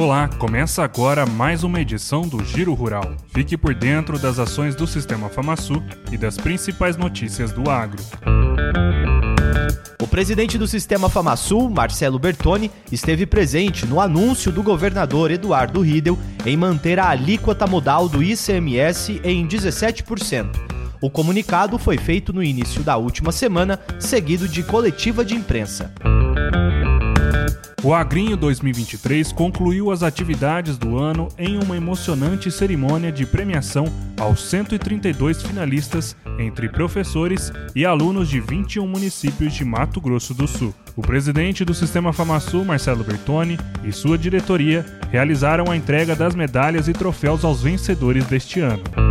Olá, começa agora mais uma edição do Giro Rural. Fique por dentro das ações do Sistema Famaçu e das principais notícias do agro. O presidente do Sistema Famasul, Marcelo Bertoni, esteve presente no anúncio do governador Eduardo Riedel em manter a alíquota modal do ICMS em 17%. O comunicado foi feito no início da última semana, seguido de coletiva de imprensa. O Agrinho 2023 concluiu as atividades do ano em uma emocionante cerimônia de premiação aos 132 finalistas entre professores e alunos de 21 municípios de Mato Grosso do Sul. O presidente do Sistema FamaSul, Marcelo Bertoni, e sua diretoria realizaram a entrega das medalhas e troféus aos vencedores deste ano.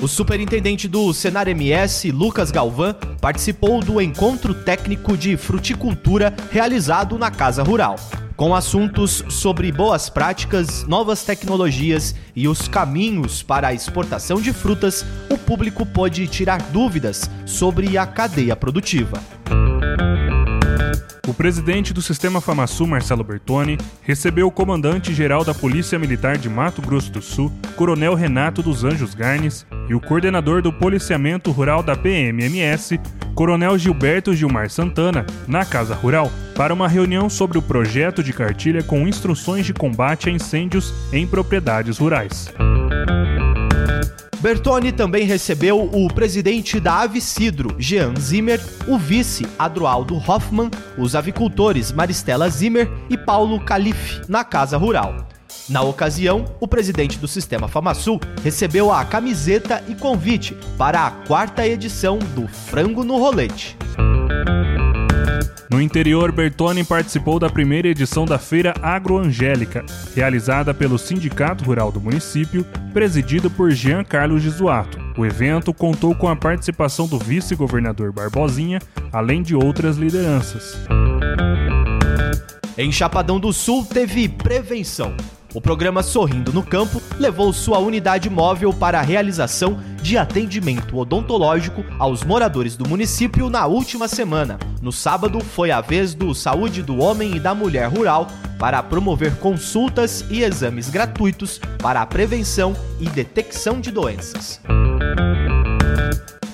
O superintendente do Senar MS, Lucas Galvão, participou do encontro técnico de fruticultura realizado na Casa Rural. Com assuntos sobre boas práticas, novas tecnologias e os caminhos para a exportação de frutas, o público pôde tirar dúvidas sobre a cadeia produtiva. O presidente do Sistema FamaSul, Marcelo Bertoni, recebeu o comandante-geral da Polícia Militar de Mato Grosso do Sul, Coronel Renato dos Anjos Garnes, e o coordenador do Policiamento Rural da PMMS, Coronel Gilberto Gilmar Santana, na Casa Rural, para uma reunião sobre o projeto de cartilha com instruções de combate a incêndios em propriedades rurais. Bertoni também recebeu o presidente da Avicidro, Jean Zimmer, o vice, Adroaldo Hoffman, os avicultores Maristela Zimmer e Paulo Calife, na Casa Rural. Na ocasião, o presidente do Sistema Famasul recebeu a camiseta e convite para a quarta edição do Frango no Rolete. No interior, Bertoni participou da primeira edição da Feira Agroangélica, realizada pelo Sindicato Rural do município, presidido por Jean Carlos Gisuato. O evento contou com a participação do vice-governador Barbosinha, além de outras lideranças. Em Chapadão do Sul teve prevenção. O programa Sorrindo no Campo levou sua unidade móvel para a realização de atendimento odontológico aos moradores do município na última semana. No sábado, foi a vez do Saúde do Homem e da Mulher Rural para promover consultas e exames gratuitos para a prevenção e detecção de doenças.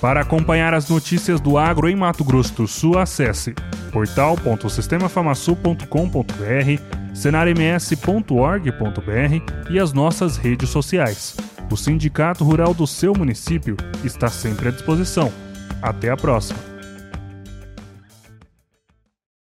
Para acompanhar as notícias do agro em Mato Grosso do Sul, acesse portal.sistemafamasul.com.br senarms.org.br e as nossas redes sociais. O Sindicato Rural do seu município está sempre à disposição. Até a próxima!